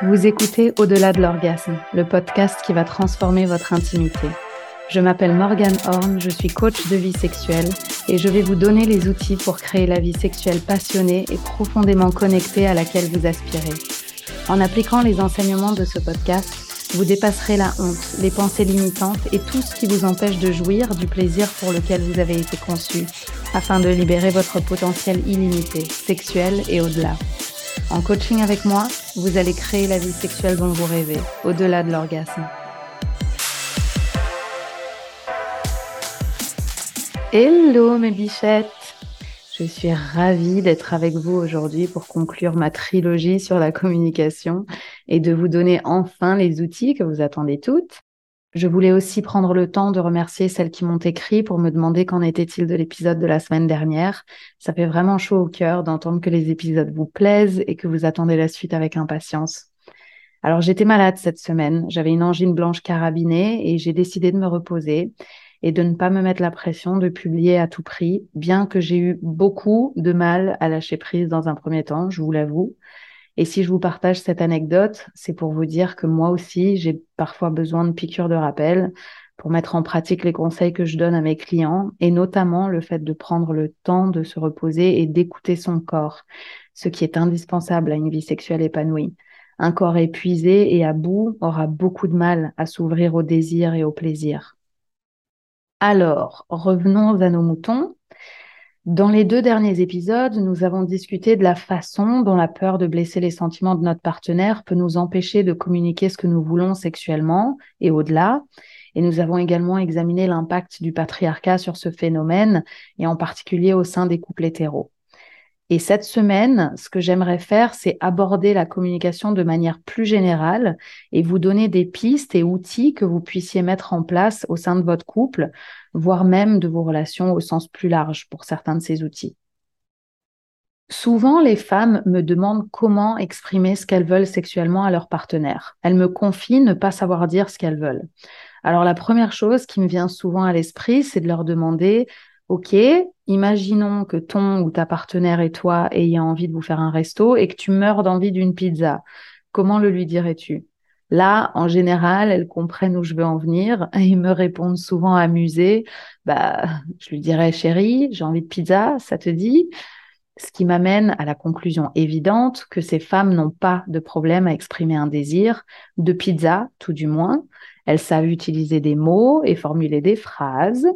Vous écoutez Au-delà de l'orgasme, le podcast qui va transformer votre intimité. Je m'appelle Morgane Horn, je suis coach de vie sexuelle et je vais vous donner les outils pour créer la vie sexuelle passionnée et profondément connectée à laquelle vous aspirez. En appliquant les enseignements de ce podcast, vous dépasserez la honte, les pensées limitantes et tout ce qui vous empêche de jouir du plaisir pour lequel vous avez été conçu, afin de libérer votre potentiel illimité, sexuel et au-delà. En coaching avec moi, vous allez créer la vie sexuelle dont vous rêvez, au-delà de l'orgasme. Hello mes bichettes Je suis ravie d'être avec vous aujourd'hui pour conclure ma trilogie sur la communication et de vous donner enfin les outils que vous attendez toutes. Je voulais aussi prendre le temps de remercier celles qui m'ont écrit pour me demander qu'en était-il de l'épisode de la semaine dernière. Ça fait vraiment chaud au cœur d'entendre que les épisodes vous plaisent et que vous attendez la suite avec impatience. Alors j'étais malade cette semaine, j'avais une angine blanche carabinée et j'ai décidé de me reposer et de ne pas me mettre la pression de publier à tout prix, bien que j'ai eu beaucoup de mal à lâcher prise dans un premier temps, je vous l'avoue. Et si je vous partage cette anecdote, c'est pour vous dire que moi aussi, j'ai parfois besoin de piqûres de rappel pour mettre en pratique les conseils que je donne à mes clients, et notamment le fait de prendre le temps de se reposer et d'écouter son corps, ce qui est indispensable à une vie sexuelle épanouie. Un corps épuisé et à bout aura beaucoup de mal à s'ouvrir au désir et au plaisir. Alors, revenons à nos moutons. Dans les deux derniers épisodes, nous avons discuté de la façon dont la peur de blesser les sentiments de notre partenaire peut nous empêcher de communiquer ce que nous voulons sexuellement et au-delà. Et nous avons également examiné l'impact du patriarcat sur ce phénomène, et en particulier au sein des couples hétéros. Et cette semaine, ce que j'aimerais faire, c'est aborder la communication de manière plus générale et vous donner des pistes et outils que vous puissiez mettre en place au sein de votre couple, voire même de vos relations au sens plus large pour certains de ces outils. Souvent, les femmes me demandent comment exprimer ce qu'elles veulent sexuellement à leur partenaire. Elles me confient ne pas savoir dire ce qu'elles veulent. Alors la première chose qui me vient souvent à l'esprit, c'est de leur demander Ok, imaginons que ton ou ta partenaire et toi ayez envie de vous faire un resto et que tu meurs d'envie d'une pizza. Comment le lui dirais-tu? Là, en général, elles comprennent où je veux en venir et me répondent souvent amusés. Bah, je lui dirais, chérie, j'ai envie de pizza, ça te dit? Ce qui m'amène à la conclusion évidente que ces femmes n'ont pas de problème à exprimer un désir, de pizza tout du moins. Elles savent utiliser des mots et formuler des phrases.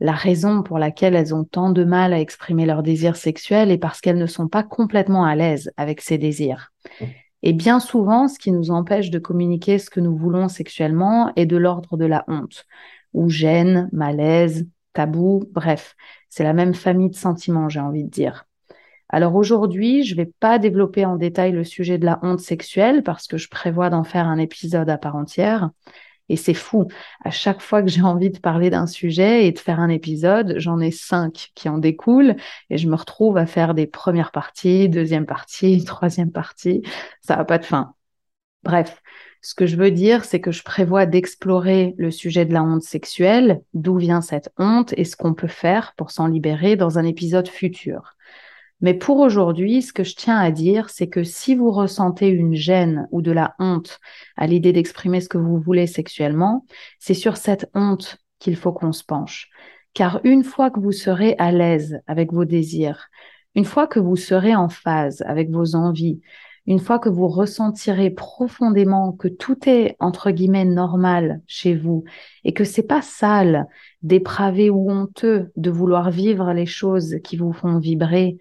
La raison pour laquelle elles ont tant de mal à exprimer leurs désirs sexuels est parce qu'elles ne sont pas complètement à l'aise avec ces désirs. Et bien souvent, ce qui nous empêche de communiquer ce que nous voulons sexuellement est de l'ordre de la honte, ou gêne, malaise, tabou, bref, c'est la même famille de sentiments, j'ai envie de dire. Alors aujourd'hui, je ne vais pas développer en détail le sujet de la honte sexuelle parce que je prévois d'en faire un épisode à part entière. Et c'est fou. À chaque fois que j'ai envie de parler d'un sujet et de faire un épisode, j'en ai cinq qui en découlent et je me retrouve à faire des premières parties, deuxième partie, troisième partie. Ça n'a pas de fin. Bref, ce que je veux dire, c'est que je prévois d'explorer le sujet de la honte sexuelle, d'où vient cette honte et ce qu'on peut faire pour s'en libérer dans un épisode futur. Mais pour aujourd'hui, ce que je tiens à dire, c'est que si vous ressentez une gêne ou de la honte à l'idée d'exprimer ce que vous voulez sexuellement, c'est sur cette honte qu'il faut qu'on se penche. Car une fois que vous serez à l'aise avec vos désirs, une fois que vous serez en phase avec vos envies, une fois que vous ressentirez profondément que tout est entre guillemets normal chez vous et que c'est pas sale, dépravé ou honteux de vouloir vivre les choses qui vous font vibrer,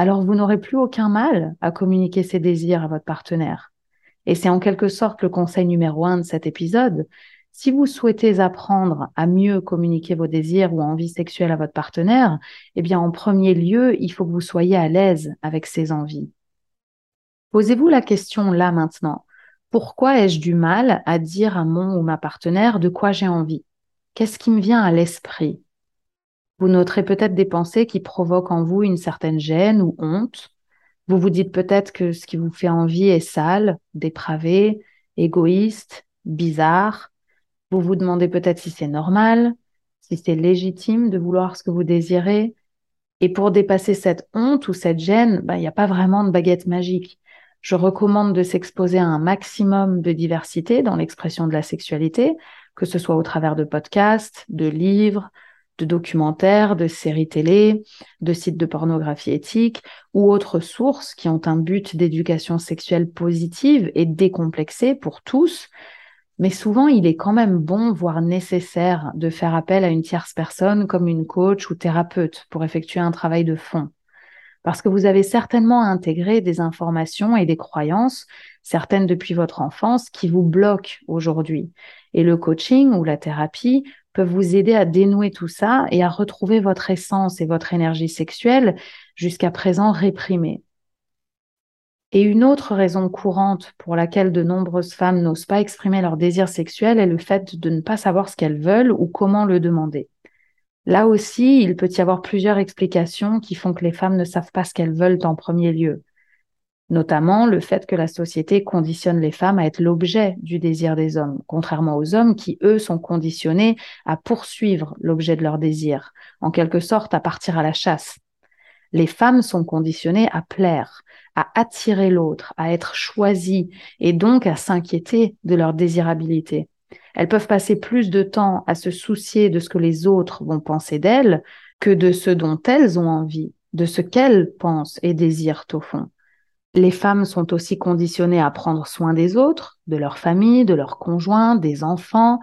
alors vous n'aurez plus aucun mal à communiquer ces désirs à votre partenaire. Et c'est en quelque sorte le conseil numéro un de cet épisode. Si vous souhaitez apprendre à mieux communiquer vos désirs ou envies sexuelles à votre partenaire, eh bien, en premier lieu, il faut que vous soyez à l'aise avec ces envies. Posez-vous la question là maintenant. Pourquoi ai-je du mal à dire à mon ou ma partenaire de quoi j'ai envie? Qu'est-ce qui me vient à l'esprit? Vous noterez peut-être des pensées qui provoquent en vous une certaine gêne ou honte. Vous vous dites peut-être que ce qui vous fait envie est sale, dépravé, égoïste, bizarre. Vous vous demandez peut-être si c'est normal, si c'est légitime de vouloir ce que vous désirez. Et pour dépasser cette honte ou cette gêne, bah, il n'y a pas vraiment de baguette magique. Je recommande de s'exposer à un maximum de diversité dans l'expression de la sexualité, que ce soit au travers de podcasts, de livres, de documentaires, de séries télé, de sites de pornographie éthique ou autres sources qui ont un but d'éducation sexuelle positive et décomplexée pour tous. Mais souvent, il est quand même bon, voire nécessaire, de faire appel à une tierce personne comme une coach ou thérapeute pour effectuer un travail de fond. Parce que vous avez certainement intégré des informations et des croyances, certaines depuis votre enfance, qui vous bloquent aujourd'hui. Et le coaching ou la thérapie peuvent vous aider à dénouer tout ça et à retrouver votre essence et votre énergie sexuelle jusqu'à présent réprimée. Et une autre raison courante pour laquelle de nombreuses femmes n'osent pas exprimer leur désir sexuel est le fait de ne pas savoir ce qu'elles veulent ou comment le demander. Là aussi, il peut y avoir plusieurs explications qui font que les femmes ne savent pas ce qu'elles veulent en premier lieu notamment le fait que la société conditionne les femmes à être l'objet du désir des hommes, contrairement aux hommes qui, eux, sont conditionnés à poursuivre l'objet de leur désir, en quelque sorte à partir à la chasse. Les femmes sont conditionnées à plaire, à attirer l'autre, à être choisies et donc à s'inquiéter de leur désirabilité. Elles peuvent passer plus de temps à se soucier de ce que les autres vont penser d'elles que de ce dont elles ont envie, de ce qu'elles pensent et désirent au fond. Les femmes sont aussi conditionnées à prendre soin des autres, de leur famille, de leurs conjoints, des enfants,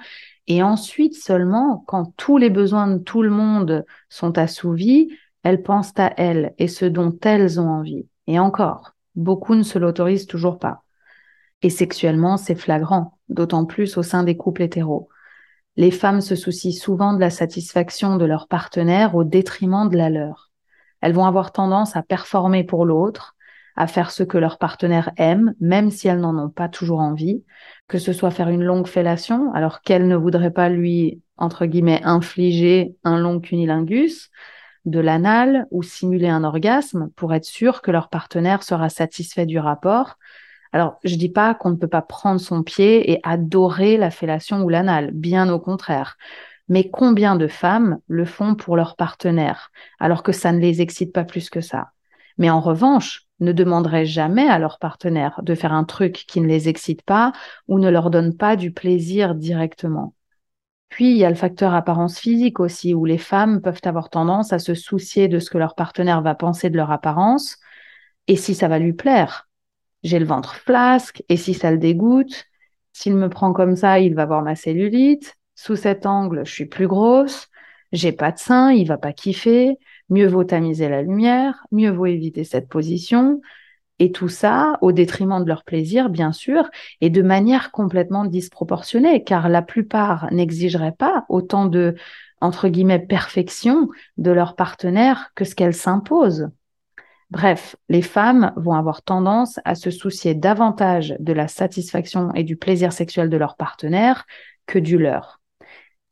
et ensuite seulement, quand tous les besoins de tout le monde sont assouvis, elles pensent à elles et ce dont elles ont envie. Et encore, beaucoup ne se l'autorisent toujours pas. Et sexuellement, c'est flagrant, d'autant plus au sein des couples hétéros. Les femmes se soucient souvent de la satisfaction de leur partenaire au détriment de la leur. Elles vont avoir tendance à performer pour l'autre, à faire ce que leur partenaire aime, même si elles n'en ont pas toujours envie, que ce soit faire une longue fellation, alors qu'elles ne voudraient pas lui, entre guillemets, infliger un long cunilingus, de l'anal ou simuler un orgasme pour être sûr que leur partenaire sera satisfait du rapport. Alors, je dis pas qu'on ne peut pas prendre son pied et adorer la fellation ou l'anal, bien au contraire. Mais combien de femmes le font pour leur partenaire, alors que ça ne les excite pas plus que ça? Mais en revanche, ne demanderaient jamais à leur partenaire de faire un truc qui ne les excite pas ou ne leur donne pas du plaisir directement. Puis, il y a le facteur apparence physique aussi, où les femmes peuvent avoir tendance à se soucier de ce que leur partenaire va penser de leur apparence et si ça va lui plaire? J'ai le ventre flasque et si ça le dégoûte, s'il me prend comme ça, il va voir ma cellulite. Sous cet angle, je suis plus grosse. J'ai pas de sein, il va pas kiffer mieux vaut tamiser la lumière, mieux vaut éviter cette position, et tout ça au détriment de leur plaisir, bien sûr, et de manière complètement disproportionnée, car la plupart n'exigeraient pas autant de, entre guillemets, perfection de leur partenaire que ce qu'elles s'imposent. Bref, les femmes vont avoir tendance à se soucier davantage de la satisfaction et du plaisir sexuel de leur partenaire que du leur.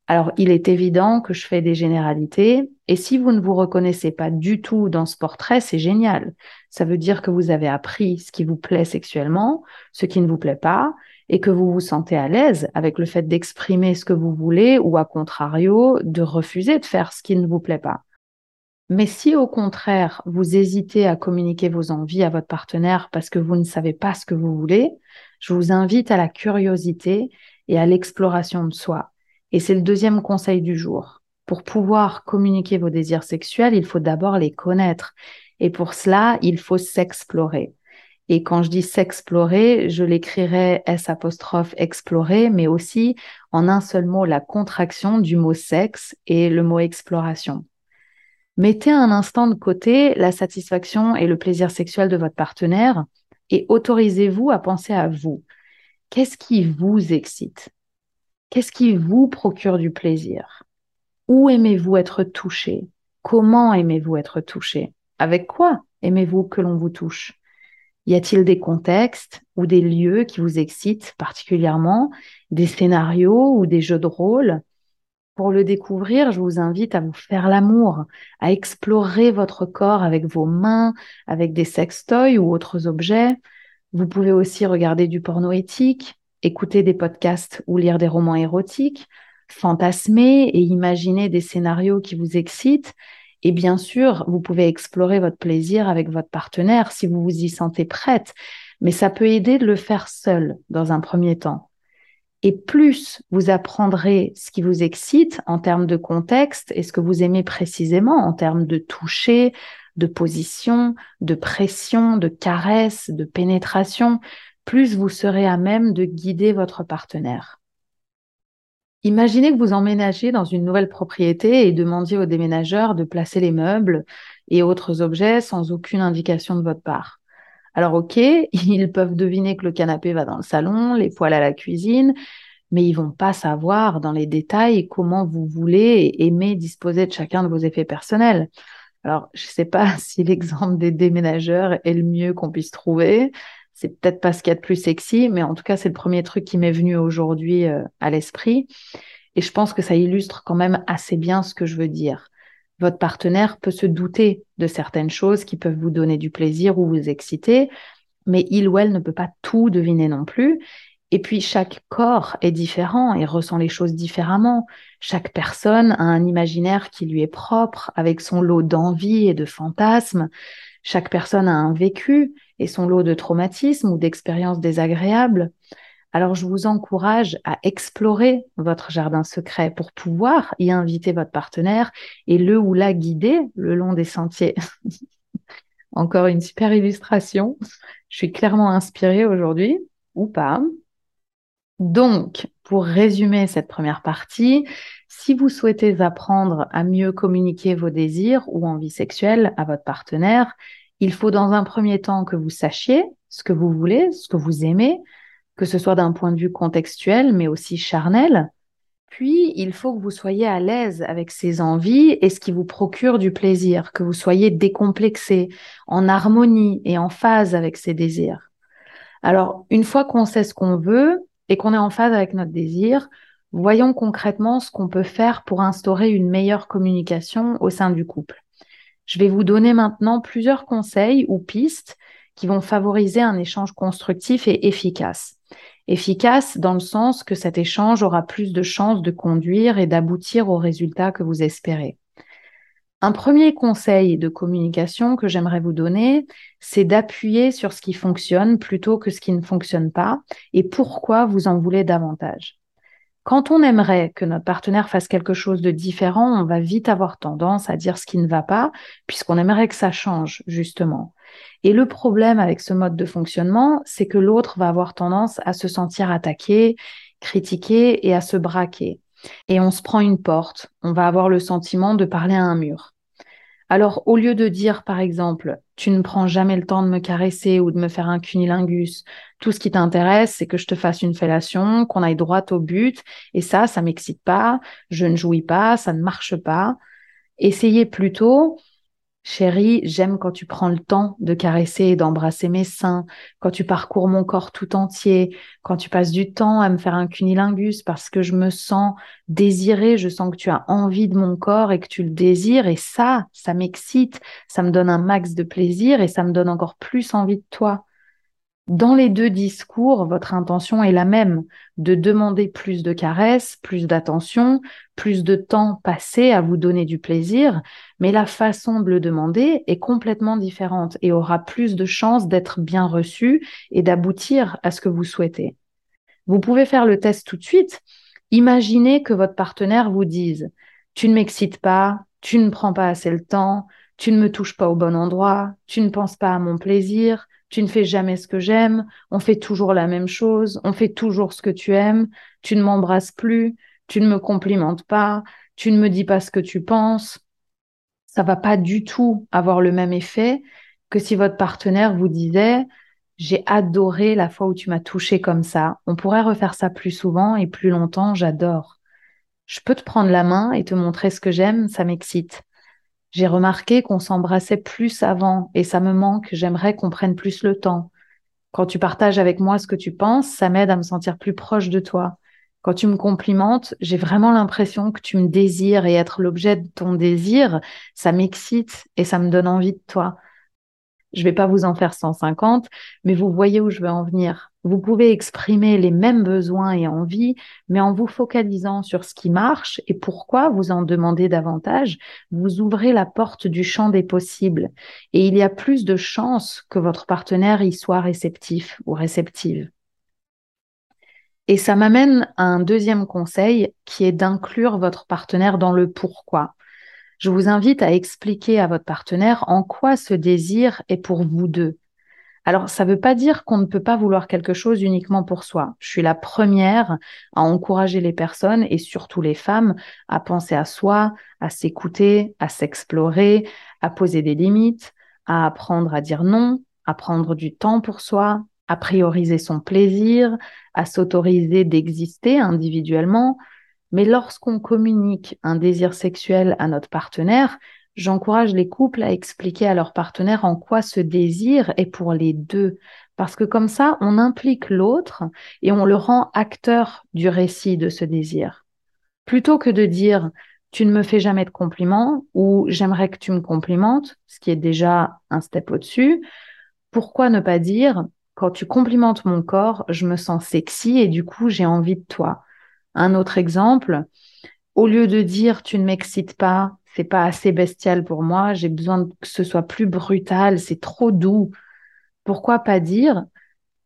Alors, il est évident que je fais des généralités. Et si vous ne vous reconnaissez pas du tout dans ce portrait, c'est génial. Ça veut dire que vous avez appris ce qui vous plaît sexuellement, ce qui ne vous plaît pas, et que vous vous sentez à l'aise avec le fait d'exprimer ce que vous voulez ou à contrario, de refuser de faire ce qui ne vous plaît pas. Mais si au contraire, vous hésitez à communiquer vos envies à votre partenaire parce que vous ne savez pas ce que vous voulez, je vous invite à la curiosité et à l'exploration de soi et c'est le deuxième conseil du jour. Pour pouvoir communiquer vos désirs sexuels, il faut d'abord les connaître. Et pour cela, il faut s'explorer. Et quand je dis s'explorer, je l'écrirai S explorer, mais aussi en un seul mot la contraction du mot sexe et le mot exploration. Mettez un instant de côté la satisfaction et le plaisir sexuel de votre partenaire et autorisez-vous à penser à vous. Qu'est-ce qui vous excite? Qu'est-ce qui vous procure du plaisir? Où aimez-vous être touché? Comment aimez-vous être touché? Avec quoi aimez-vous que l'on vous touche? Y a-t-il des contextes ou des lieux qui vous excitent particulièrement, des scénarios ou des jeux de rôle? Pour le découvrir, je vous invite à vous faire l'amour, à explorer votre corps avec vos mains, avec des sextoys ou autres objets. Vous pouvez aussi regarder du porno éthique, écouter des podcasts ou lire des romans érotiques, fantasmer et imaginer des scénarios qui vous excitent. Et bien sûr, vous pouvez explorer votre plaisir avec votre partenaire si vous vous y sentez prête. mais ça peut aider de le faire seul dans un premier temps. Et plus vous apprendrez ce qui vous excite en termes de contexte et ce que vous aimez précisément en termes de toucher, de position, de pression, de caresse, de pénétration, plus vous serez à même de guider votre partenaire. Imaginez que vous emménagez dans une nouvelle propriété et demandiez au déménageur de placer les meubles et autres objets sans aucune indication de votre part. Alors ok, ils peuvent deviner que le canapé va dans le salon, les poêles à la cuisine, mais ils vont pas savoir dans les détails comment vous voulez et aimez disposer de chacun de vos effets personnels. Alors, je ne sais pas si l'exemple des déménageurs est le mieux qu'on puisse trouver. C'est peut-être pas ce qu'il y a de plus sexy, mais en tout cas, c'est le premier truc qui m'est venu aujourd'hui euh, à l'esprit. Et je pense que ça illustre quand même assez bien ce que je veux dire. Votre partenaire peut se douter de certaines choses qui peuvent vous donner du plaisir ou vous exciter, mais il ou elle ne peut pas tout deviner non plus. Et puis chaque corps est différent et ressent les choses différemment. Chaque personne a un imaginaire qui lui est propre, avec son lot d'envie et de fantasmes. Chaque personne a un vécu et son lot de traumatismes ou d'expériences désagréables. Alors je vous encourage à explorer votre jardin secret pour pouvoir y inviter votre partenaire et le ou la guider le long des sentiers. Encore une super illustration. Je suis clairement inspirée aujourd'hui, ou pas. Donc, pour résumer cette première partie, si vous souhaitez apprendre à mieux communiquer vos désirs ou envies sexuelles à votre partenaire, il faut dans un premier temps que vous sachiez ce que vous voulez, ce que vous aimez, que ce soit d'un point de vue contextuel, mais aussi charnel. Puis, il faut que vous soyez à l'aise avec ces envies et ce qui vous procure du plaisir, que vous soyez décomplexé, en harmonie et en phase avec ces désirs. Alors, une fois qu'on sait ce qu'on veut et qu'on est en phase avec notre désir, voyons concrètement ce qu'on peut faire pour instaurer une meilleure communication au sein du couple. Je vais vous donner maintenant plusieurs conseils ou pistes qui vont favoriser un échange constructif et efficace. Efficace dans le sens que cet échange aura plus de chances de conduire et d'aboutir au résultat que vous espérez. Un premier conseil de communication que j'aimerais vous donner, c'est d'appuyer sur ce qui fonctionne plutôt que ce qui ne fonctionne pas et pourquoi vous en voulez davantage. Quand on aimerait que notre partenaire fasse quelque chose de différent, on va vite avoir tendance à dire ce qui ne va pas, puisqu'on aimerait que ça change, justement. Et le problème avec ce mode de fonctionnement, c'est que l'autre va avoir tendance à se sentir attaqué, critiqué et à se braquer. Et on se prend une porte, on va avoir le sentiment de parler à un mur. Alors, au lieu de dire, par exemple, tu ne prends jamais le temps de me caresser ou de me faire un cunilingus, tout ce qui t'intéresse, c'est que je te fasse une fellation, qu'on aille droit au but, et ça, ça m'excite pas, je ne jouis pas, ça ne marche pas. Essayez plutôt Chérie, j'aime quand tu prends le temps de caresser et d'embrasser mes seins, quand tu parcours mon corps tout entier, quand tu passes du temps à me faire un cunilingus parce que je me sens désirée, je sens que tu as envie de mon corps et que tu le désires et ça, ça m'excite, ça me donne un max de plaisir et ça me donne encore plus envie de toi. Dans les deux discours, votre intention est la même, de demander plus de caresses, plus d'attention, plus de temps passé à vous donner du plaisir, mais la façon de le demander est complètement différente et aura plus de chances d'être bien reçue et d'aboutir à ce que vous souhaitez. Vous pouvez faire le test tout de suite. Imaginez que votre partenaire vous dise Tu ne m'excites pas, tu ne prends pas assez le temps, tu ne me touches pas au bon endroit, tu ne penses pas à mon plaisir, tu ne fais jamais ce que j'aime, on fait toujours la même chose, on fait toujours ce que tu aimes, tu ne m'embrasses plus, tu ne me complimentes pas, tu ne me dis pas ce que tu penses. Ça va pas du tout avoir le même effet que si votre partenaire vous disait j'ai adoré la fois où tu m'as touché comme ça. On pourrait refaire ça plus souvent et plus longtemps, j'adore. Je peux te prendre la main et te montrer ce que j'aime, ça m'excite. J'ai remarqué qu'on s'embrassait plus avant et ça me manque, j'aimerais qu'on prenne plus le temps. Quand tu partages avec moi ce que tu penses, ça m'aide à me sentir plus proche de toi. Quand tu me complimentes, j'ai vraiment l'impression que tu me désires et être l'objet de ton désir, ça m'excite et ça me donne envie de toi. Je vais pas vous en faire 150, mais vous voyez où je veux en venir. Vous pouvez exprimer les mêmes besoins et envies, mais en vous focalisant sur ce qui marche et pourquoi vous en demandez davantage, vous ouvrez la porte du champ des possibles et il y a plus de chances que votre partenaire y soit réceptif ou réceptive. Et ça m'amène à un deuxième conseil qui est d'inclure votre partenaire dans le pourquoi. Je vous invite à expliquer à votre partenaire en quoi ce désir est pour vous deux. Alors, ça ne veut pas dire qu'on ne peut pas vouloir quelque chose uniquement pour soi. Je suis la première à encourager les personnes et surtout les femmes à penser à soi, à s'écouter, à s'explorer, à poser des limites, à apprendre à dire non, à prendre du temps pour soi, à prioriser son plaisir, à s'autoriser d'exister individuellement. Mais lorsqu'on communique un désir sexuel à notre partenaire, j'encourage les couples à expliquer à leur partenaire en quoi ce désir est pour les deux. Parce que comme ça, on implique l'autre et on le rend acteur du récit de ce désir. Plutôt que de dire tu ne me fais jamais de compliments ou j'aimerais que tu me complimentes, ce qui est déjà un step au-dessus, pourquoi ne pas dire quand tu complimentes mon corps, je me sens sexy et du coup, j'ai envie de toi. Un autre exemple, au lieu de dire tu ne m'excites pas, c'est pas assez bestial pour moi, j'ai besoin que ce soit plus brutal, c'est trop doux. Pourquoi pas dire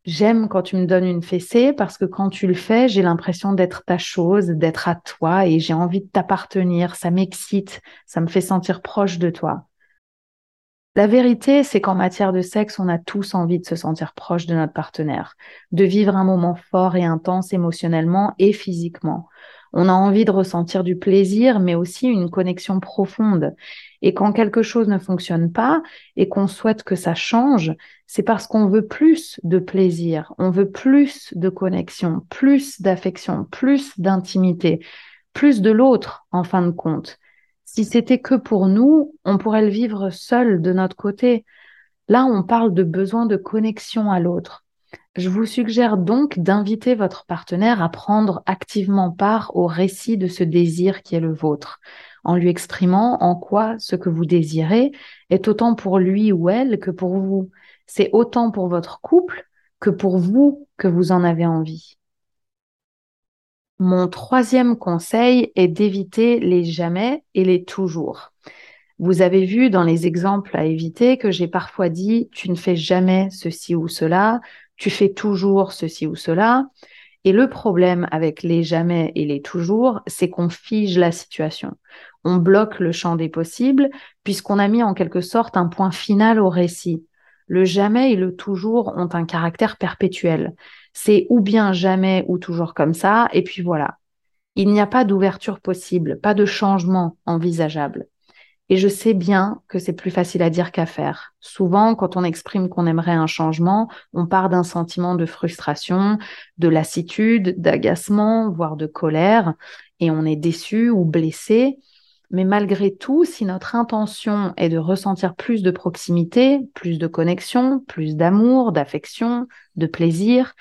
j'aime quand tu me donnes une fessée parce que quand tu le fais, j'ai l'impression d'être ta chose, d'être à toi et j'ai envie de t'appartenir, ça m'excite, ça me fait sentir proche de toi. La vérité, c'est qu'en matière de sexe, on a tous envie de se sentir proche de notre partenaire, de vivre un moment fort et intense émotionnellement et physiquement. On a envie de ressentir du plaisir, mais aussi une connexion profonde. Et quand quelque chose ne fonctionne pas et qu'on souhaite que ça change, c'est parce qu'on veut plus de plaisir, on veut plus de connexion, plus d'affection, plus d'intimité, plus de l'autre en fin de compte. Si c'était que pour nous, on pourrait le vivre seul de notre côté. Là, on parle de besoin de connexion à l'autre. Je vous suggère donc d'inviter votre partenaire à prendre activement part au récit de ce désir qui est le vôtre, en lui exprimant en quoi ce que vous désirez est autant pour lui ou elle que pour vous. C'est autant pour votre couple que pour vous que vous en avez envie. Mon troisième conseil est d'éviter les jamais et les toujours. Vous avez vu dans les exemples à éviter que j'ai parfois dit tu ne fais jamais ceci ou cela, tu fais toujours ceci ou cela. Et le problème avec les jamais et les toujours, c'est qu'on fige la situation. On bloque le champ des possibles puisqu'on a mis en quelque sorte un point final au récit. Le jamais et le toujours ont un caractère perpétuel. C'est ou bien jamais ou toujours comme ça, et puis voilà. Il n'y a pas d'ouverture possible, pas de changement envisageable. Et je sais bien que c'est plus facile à dire qu'à faire. Souvent, quand on exprime qu'on aimerait un changement, on part d'un sentiment de frustration, de lassitude, d'agacement, voire de colère, et on est déçu ou blessé. Mais malgré tout, si notre intention est de ressentir plus de proximité, plus de connexion, plus d'amour, d'affection, de plaisir,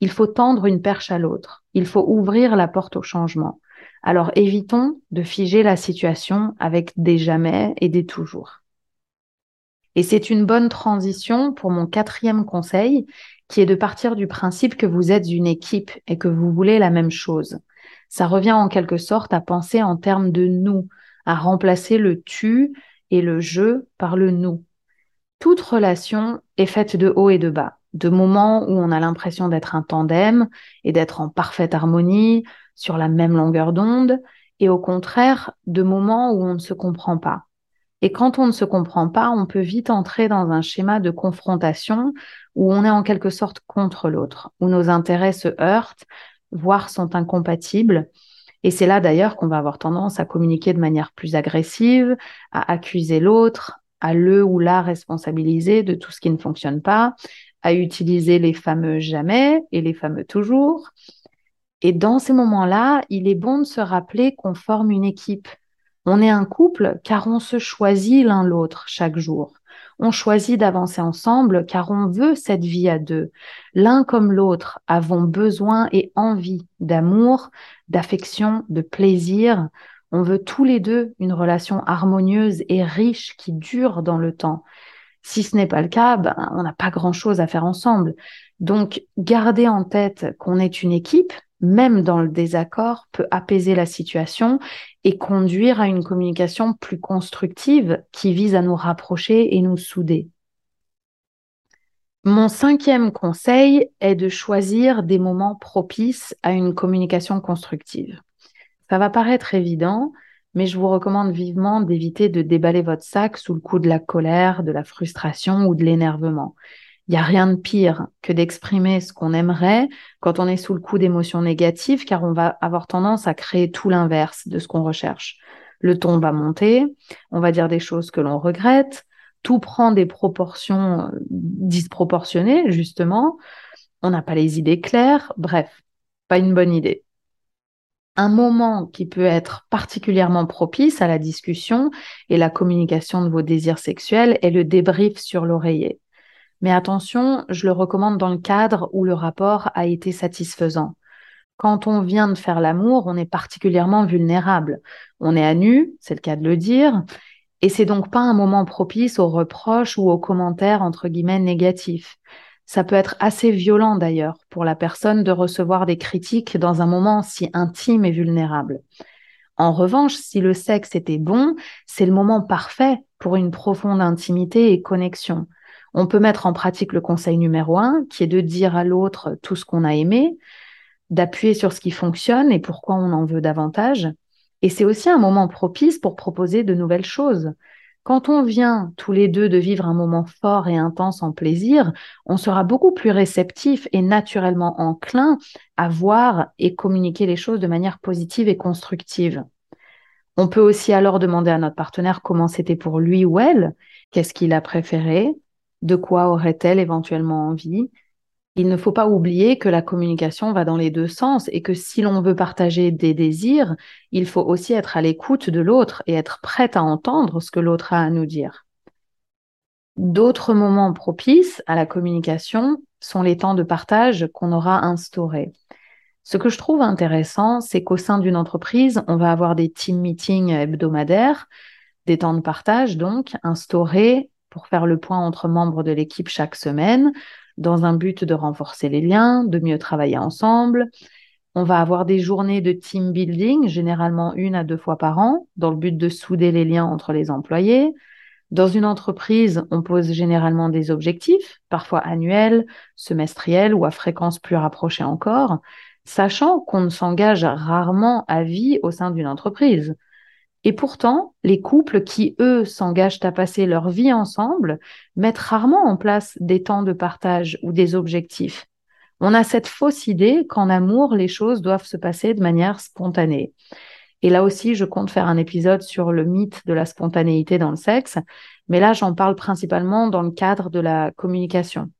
il faut tendre une perche à l'autre. Il faut ouvrir la porte au changement. Alors évitons de figer la situation avec des jamais et des toujours. Et c'est une bonne transition pour mon quatrième conseil, qui est de partir du principe que vous êtes une équipe et que vous voulez la même chose. Ça revient en quelque sorte à penser en termes de nous, à remplacer le tu et le je par le nous. Toute relation est faite de haut et de bas, de moments où on a l'impression d'être un tandem et d'être en parfaite harmonie, sur la même longueur d'onde, et au contraire, de moments où on ne se comprend pas. Et quand on ne se comprend pas, on peut vite entrer dans un schéma de confrontation où on est en quelque sorte contre l'autre, où nos intérêts se heurtent, voire sont incompatibles, et c'est là d'ailleurs qu'on va avoir tendance à communiquer de manière plus agressive, à accuser l'autre, à le ou la responsabiliser de tout ce qui ne fonctionne pas, à utiliser les fameux jamais et les fameux toujours. Et dans ces moments-là, il est bon de se rappeler qu'on forme une équipe. On est un couple car on se choisit l'un l'autre chaque jour. On choisit d'avancer ensemble car on veut cette vie à deux. L'un comme l'autre avons besoin et envie d'amour, d'affection, de plaisir. On veut tous les deux une relation harmonieuse et riche qui dure dans le temps. Si ce n'est pas le cas, ben, on n'a pas grand-chose à faire ensemble. Donc, garder en tête qu'on est une équipe, même dans le désaccord, peut apaiser la situation et conduire à une communication plus constructive qui vise à nous rapprocher et nous souder. Mon cinquième conseil est de choisir des moments propices à une communication constructive. Ça va paraître évident, mais je vous recommande vivement d'éviter de déballer votre sac sous le coup de la colère, de la frustration ou de l'énervement. Il n'y a rien de pire que d'exprimer ce qu'on aimerait quand on est sous le coup d'émotions négatives, car on va avoir tendance à créer tout l'inverse de ce qu'on recherche. Le ton va monter, on va dire des choses que l'on regrette, tout prend des proportions euh, disproportionnées, justement. On n'a pas les idées claires. Bref, pas une bonne idée. Un moment qui peut être particulièrement propice à la discussion et la communication de vos désirs sexuels est le débrief sur l'oreiller. Mais attention, je le recommande dans le cadre où le rapport a été satisfaisant. Quand on vient de faire l'amour, on est particulièrement vulnérable. On est à nu, c'est le cas de le dire, et c'est donc pas un moment propice aux reproches ou aux commentaires entre guillemets négatifs. Ça peut être assez violent d'ailleurs pour la personne de recevoir des critiques dans un moment si intime et vulnérable. En revanche, si le sexe était bon, c'est le moment parfait pour une profonde intimité et connexion. On peut mettre en pratique le conseil numéro un, qui est de dire à l'autre tout ce qu'on a aimé, d'appuyer sur ce qui fonctionne et pourquoi on en veut davantage, et c'est aussi un moment propice pour proposer de nouvelles choses. Quand on vient tous les deux de vivre un moment fort et intense en plaisir, on sera beaucoup plus réceptif et naturellement enclin à voir et communiquer les choses de manière positive et constructive. On peut aussi alors demander à notre partenaire comment c'était pour lui ou elle, qu'est-ce qu'il a préféré, de quoi aurait-elle éventuellement envie, il ne faut pas oublier que la communication va dans les deux sens et que si l'on veut partager des désirs, il faut aussi être à l'écoute de l'autre et être prête à entendre ce que l'autre a à nous dire. D'autres moments propices à la communication sont les temps de partage qu'on aura instaurés. Ce que je trouve intéressant, c'est qu'au sein d'une entreprise, on va avoir des team meetings hebdomadaires, des temps de partage donc instaurés pour faire le point entre membres de l'équipe chaque semaine, dans un but de renforcer les liens, de mieux travailler ensemble. On va avoir des journées de team building, généralement une à deux fois par an, dans le but de souder les liens entre les employés. Dans une entreprise, on pose généralement des objectifs, parfois annuels, semestriels ou à fréquence plus rapprochée encore, sachant qu'on ne s'engage rarement à vie au sein d'une entreprise. Et pourtant, les couples qui, eux, s'engagent à passer leur vie ensemble mettent rarement en place des temps de partage ou des objectifs. On a cette fausse idée qu'en amour, les choses doivent se passer de manière spontanée. Et là aussi, je compte faire un épisode sur le mythe de la spontanéité dans le sexe, mais là, j'en parle principalement dans le cadre de la communication.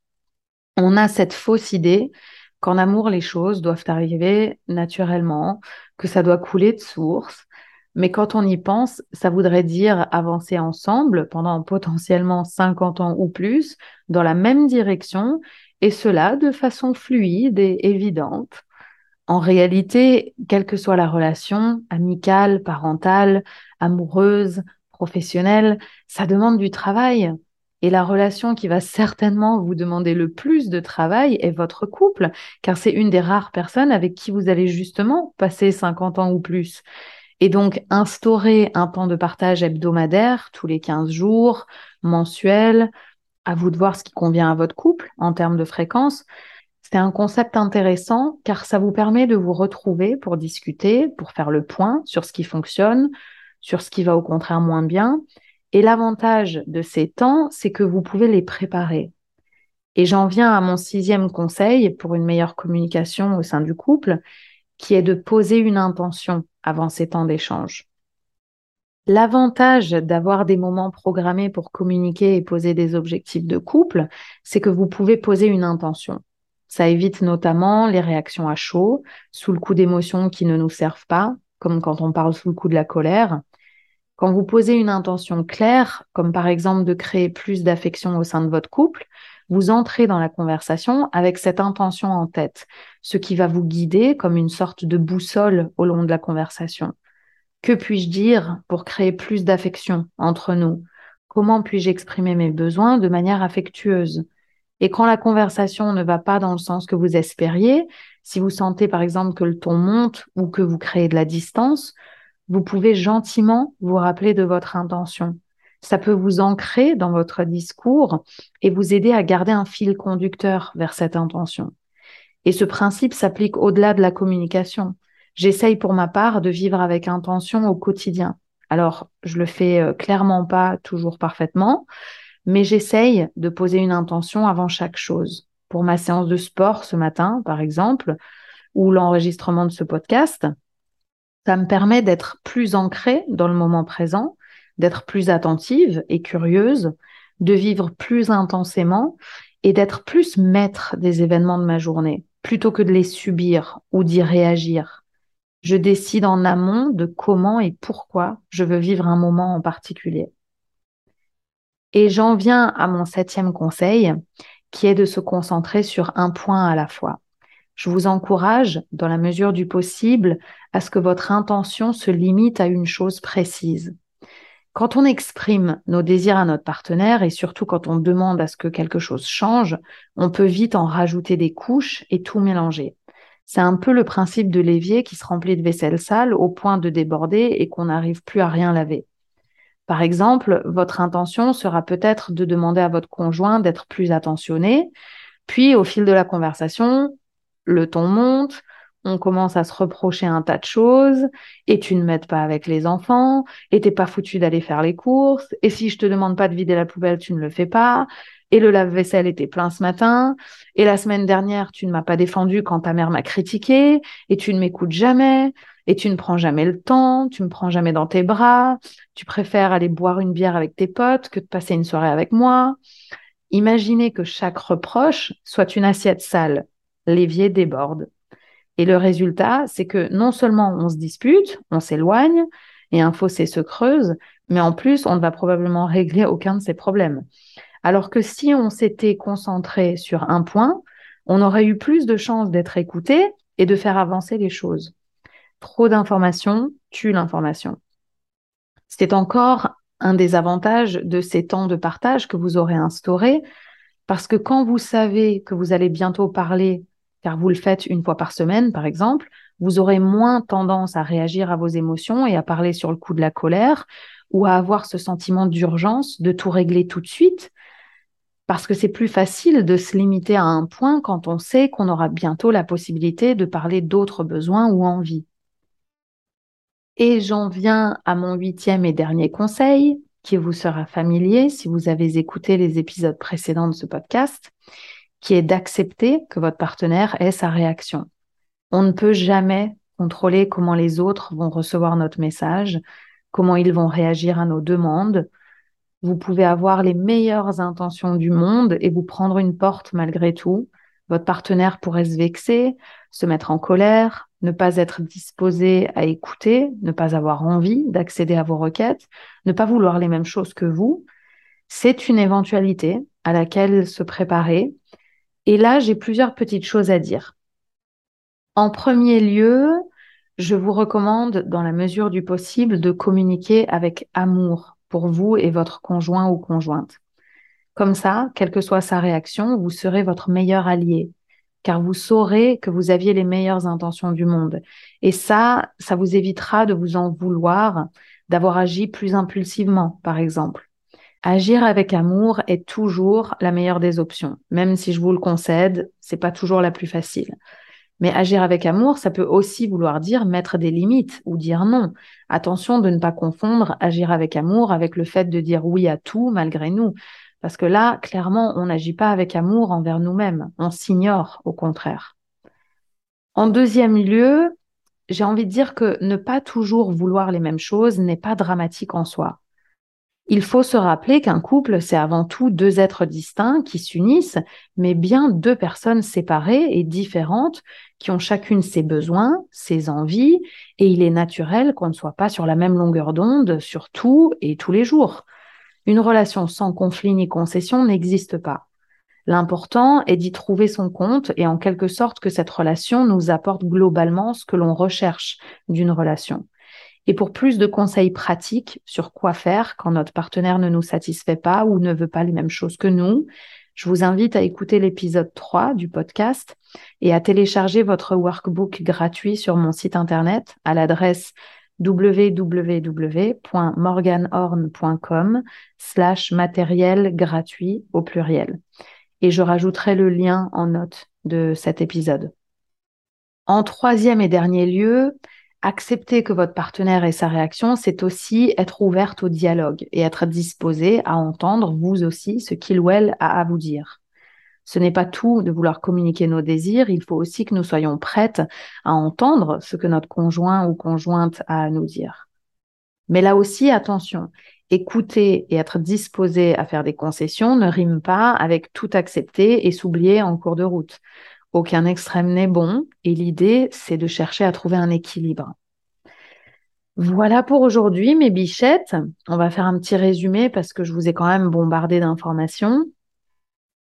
On a cette fausse idée qu'en amour, les choses doivent arriver naturellement, que ça doit couler de source, mais quand on y pense, ça voudrait dire avancer ensemble pendant potentiellement 50 ans ou plus dans la même direction, et cela de façon fluide et évidente. En réalité, quelle que soit la relation, amicale, parentale, amoureuse, professionnelle, ça demande du travail. Et la relation qui va certainement vous demander le plus de travail est votre couple, car c'est une des rares personnes avec qui vous allez justement passer 50 ans ou plus. Et donc, instaurer un temps de partage hebdomadaire tous les 15 jours, mensuel, à vous de voir ce qui convient à votre couple en termes de fréquence. C'est un concept intéressant car ça vous permet de vous retrouver pour discuter, pour faire le point sur ce qui fonctionne, sur ce qui va au contraire moins bien. Et l'avantage de ces temps, c'est que vous pouvez les préparer. Et j'en viens à mon sixième conseil pour une meilleure communication au sein du couple, qui est de poser une intention avant ces temps d'échange. L'avantage d'avoir des moments programmés pour communiquer et poser des objectifs de couple, c'est que vous pouvez poser une intention. Ça évite notamment les réactions à chaud, sous le coup d'émotions qui ne nous servent pas, comme quand on parle sous le coup de la colère. Quand vous posez une intention claire, comme par exemple de créer plus d'affection au sein de votre couple, vous entrez dans la conversation avec cette intention en tête, ce qui va vous guider comme une sorte de boussole au long de la conversation. Que puis-je dire pour créer plus d'affection entre nous? Comment puis-je exprimer mes besoins de manière affectueuse? Et quand la conversation ne va pas dans le sens que vous espériez, si vous sentez par exemple que le ton monte ou que vous créez de la distance, vous pouvez gentiment vous rappeler de votre intention. Ça peut vous ancrer dans votre discours et vous aider à garder un fil conducteur vers cette intention. Et ce principe s'applique au-delà de la communication. J'essaye pour ma part de vivre avec intention au quotidien. Alors, je le fais euh, clairement pas toujours parfaitement, mais j'essaye de poser une intention avant chaque chose. Pour ma séance de sport ce matin, par exemple, ou l'enregistrement de ce podcast, ça me permet d'être plus ancrée dans le moment présent, d'être plus attentive et curieuse, de vivre plus intensément et d'être plus maître des événements de ma journée, plutôt que de les subir ou d'y réagir. Je décide en amont de comment et pourquoi je veux vivre un moment en particulier. Et j'en viens à mon septième conseil, qui est de se concentrer sur un point à la fois. Je vous encourage, dans la mesure du possible, à ce que votre intention se limite à une chose précise. Quand on exprime nos désirs à notre partenaire et surtout quand on demande à ce que quelque chose change, on peut vite en rajouter des couches et tout mélanger. C'est un peu le principe de l'évier qui se remplit de vaisselle sale au point de déborder et qu'on n'arrive plus à rien laver. Par exemple, votre intention sera peut-être de demander à votre conjoint d'être plus attentionné, puis au fil de la conversation, le ton monte, on commence à se reprocher un tas de choses, et tu ne m'aides pas avec les enfants, et t'es pas foutu d'aller faire les courses, et si je te demande pas de vider la poubelle, tu ne le fais pas, et le lave-vaisselle était plein ce matin, et la semaine dernière, tu ne m'as pas défendu quand ta mère m'a critiqué, et tu ne m'écoutes jamais, et tu ne prends jamais le temps, tu me prends jamais dans tes bras, tu préfères aller boire une bière avec tes potes que de passer une soirée avec moi. Imaginez que chaque reproche soit une assiette sale l'évier déborde. Et le résultat, c'est que non seulement on se dispute, on s'éloigne, et un fossé se creuse, mais en plus, on ne va probablement régler aucun de ces problèmes. Alors que si on s'était concentré sur un point, on aurait eu plus de chances d'être écouté et de faire avancer les choses. Trop d'informations tue l'information. C'est encore un des avantages de ces temps de partage que vous aurez instaurés, parce que quand vous savez que vous allez bientôt parler car vous le faites une fois par semaine, par exemple, vous aurez moins tendance à réagir à vos émotions et à parler sur le coup de la colère ou à avoir ce sentiment d'urgence de tout régler tout de suite, parce que c'est plus facile de se limiter à un point quand on sait qu'on aura bientôt la possibilité de parler d'autres besoins ou envies. Et j'en viens à mon huitième et dernier conseil, qui vous sera familier si vous avez écouté les épisodes précédents de ce podcast, qui est d'accepter que votre partenaire ait sa réaction. On ne peut jamais contrôler comment les autres vont recevoir notre message, comment ils vont réagir à nos demandes. Vous pouvez avoir les meilleures intentions du monde et vous prendre une porte malgré tout. Votre partenaire pourrait se vexer, se mettre en colère, ne pas être disposé à écouter, ne pas avoir envie d'accéder à vos requêtes, ne pas vouloir les mêmes choses que vous. C'est une éventualité à laquelle se préparer et là, j'ai plusieurs petites choses à dire. En premier lieu, je vous recommande, dans la mesure du possible, de communiquer avec amour pour vous et votre conjoint ou conjointe. Comme ça, quelle que soit sa réaction, vous serez votre meilleur allié, car vous saurez que vous aviez les meilleures intentions du monde. Et ça, ça vous évitera de vous en vouloir, d'avoir agi plus impulsivement, par exemple. Agir avec amour est toujours la meilleure des options, même si je vous le concède, c'est pas toujours la plus facile. Mais agir avec amour, ça peut aussi vouloir dire mettre des limites ou dire non. Attention de ne pas confondre agir avec amour avec le fait de dire oui à tout malgré nous. Parce que là, clairement, on n'agit pas avec amour envers nous-mêmes. On s'ignore, au contraire. En deuxième lieu, j'ai envie de dire que ne pas toujours vouloir les mêmes choses n'est pas dramatique en soi. Il faut se rappeler qu'un couple, c'est avant tout deux êtres distincts qui s'unissent, mais bien deux personnes séparées et différentes qui ont chacune ses besoins, ses envies, et il est naturel qu'on ne soit pas sur la même longueur d'onde sur tout et tous les jours. Une relation sans conflit ni concession n'existe pas. L'important est d'y trouver son compte et en quelque sorte que cette relation nous apporte globalement ce que l'on recherche d'une relation. Et pour plus de conseils pratiques sur quoi faire quand notre partenaire ne nous satisfait pas ou ne veut pas les mêmes choses que nous, je vous invite à écouter l'épisode 3 du podcast et à télécharger votre workbook gratuit sur mon site internet à l'adresse www.morganhorn.com slash matériel gratuit au pluriel. Et je rajouterai le lien en note de cet épisode. En troisième et dernier lieu, accepter que votre partenaire ait sa réaction, c'est aussi être ouverte au dialogue et être disposée à entendre vous aussi ce qu'il ou elle a à vous dire. Ce n'est pas tout de vouloir communiquer nos désirs, il faut aussi que nous soyons prêtes à entendre ce que notre conjoint ou conjointe a à nous dire. Mais là aussi, attention, écouter et être disposé à faire des concessions ne rime pas avec tout accepter et s'oublier en cours de route. Aucun extrême n'est bon et l'idée, c'est de chercher à trouver un équilibre. Voilà pour aujourd'hui, mes bichettes. On va faire un petit résumé parce que je vous ai quand même bombardé d'informations.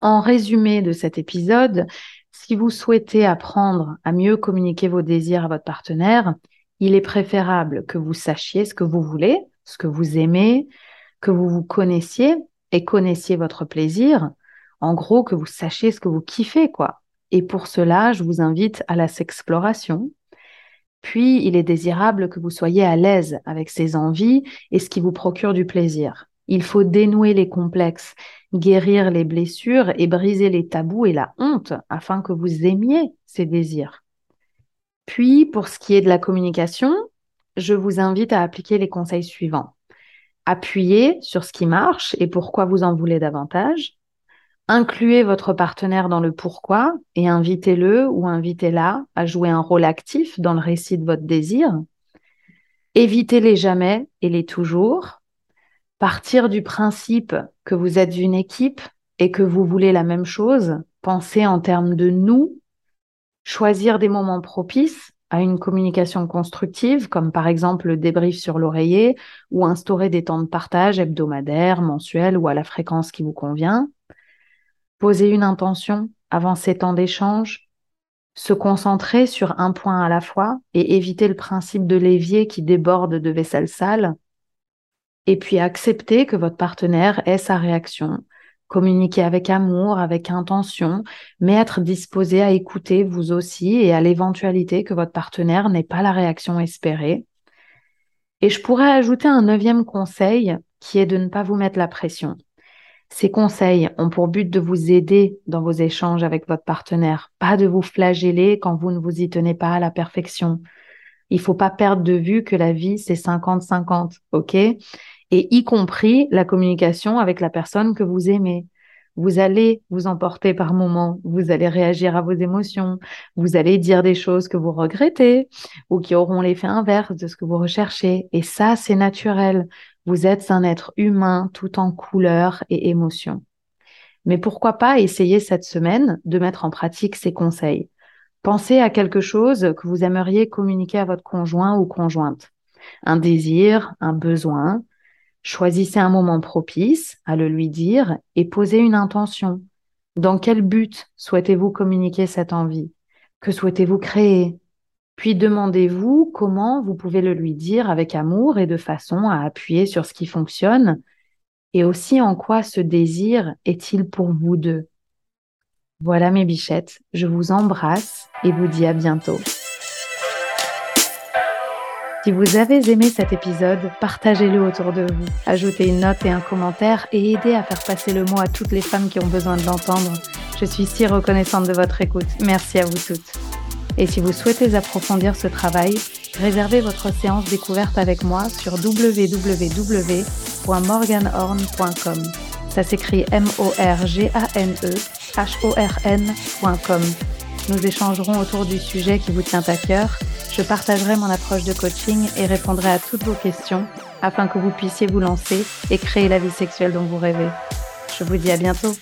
En résumé de cet épisode, si vous souhaitez apprendre à mieux communiquer vos désirs à votre partenaire, il est préférable que vous sachiez ce que vous voulez, ce que vous aimez, que vous vous connaissiez et connaissiez votre plaisir. En gros, que vous sachiez ce que vous kiffez, quoi. Et pour cela, je vous invite à la sexploration. Puis, il est désirable que vous soyez à l'aise avec ces envies et ce qui vous procure du plaisir. Il faut dénouer les complexes, guérir les blessures et briser les tabous et la honte afin que vous aimiez ces désirs. Puis, pour ce qui est de la communication, je vous invite à appliquer les conseils suivants. Appuyez sur ce qui marche et pourquoi vous en voulez davantage. Incluez votre partenaire dans le pourquoi et invitez-le ou invitez-la à jouer un rôle actif dans le récit de votre désir. Évitez-les jamais et les toujours partir du principe que vous êtes une équipe et que vous voulez la même chose, penser en termes de nous, choisir des moments propices à une communication constructive, comme par exemple le débrief sur l'oreiller, ou instaurer des temps de partage hebdomadaires, mensuels ou à la fréquence qui vous convient. Poser une intention avant ces temps d'échange, se concentrer sur un point à la fois et éviter le principe de l'évier qui déborde de vaisselle sale, et puis accepter que votre partenaire ait sa réaction, communiquer avec amour, avec intention, mais être disposé à écouter vous aussi et à l'éventualité que votre partenaire n'ait pas la réaction espérée. Et je pourrais ajouter un neuvième conseil qui est de ne pas vous mettre la pression. Ces conseils ont pour but de vous aider dans vos échanges avec votre partenaire, pas de vous flageller quand vous ne vous y tenez pas à la perfection. Il faut pas perdre de vue que la vie, c'est 50-50, ok? et y compris la communication avec la personne que vous aimez. Vous allez vous emporter par moments, vous allez réagir à vos émotions, vous allez dire des choses que vous regrettez ou qui auront l'effet inverse de ce que vous recherchez. Et ça, c'est naturel. Vous êtes un être humain tout en couleurs et émotions. Mais pourquoi pas essayer cette semaine de mettre en pratique ces conseils? Pensez à quelque chose que vous aimeriez communiquer à votre conjoint ou conjointe. Un désir, un besoin, Choisissez un moment propice à le lui dire et posez une intention. Dans quel but souhaitez-vous communiquer cette envie? Que souhaitez-vous créer? Puis demandez-vous comment vous pouvez le lui dire avec amour et de façon à appuyer sur ce qui fonctionne et aussi en quoi ce désir est-il pour vous deux? Voilà mes bichettes, je vous embrasse et vous dis à bientôt. Si vous avez aimé cet épisode, partagez-le autour de vous, ajoutez une note et un commentaire et aidez à faire passer le mot à toutes les femmes qui ont besoin de l'entendre. Je suis si reconnaissante de votre écoute. Merci à vous toutes. Et si vous souhaitez approfondir ce travail, réservez votre séance découverte avec moi sur www.morganhorn.com. Ça s'écrit M-O-R-G-A-N-E H-O-R-N.com. Nous échangerons autour du sujet qui vous tient à cœur je partagerai mon approche de coaching et répondrai à toutes vos questions afin que vous puissiez vous lancer et créer la vie sexuelle dont vous rêvez. Je vous dis à bientôt.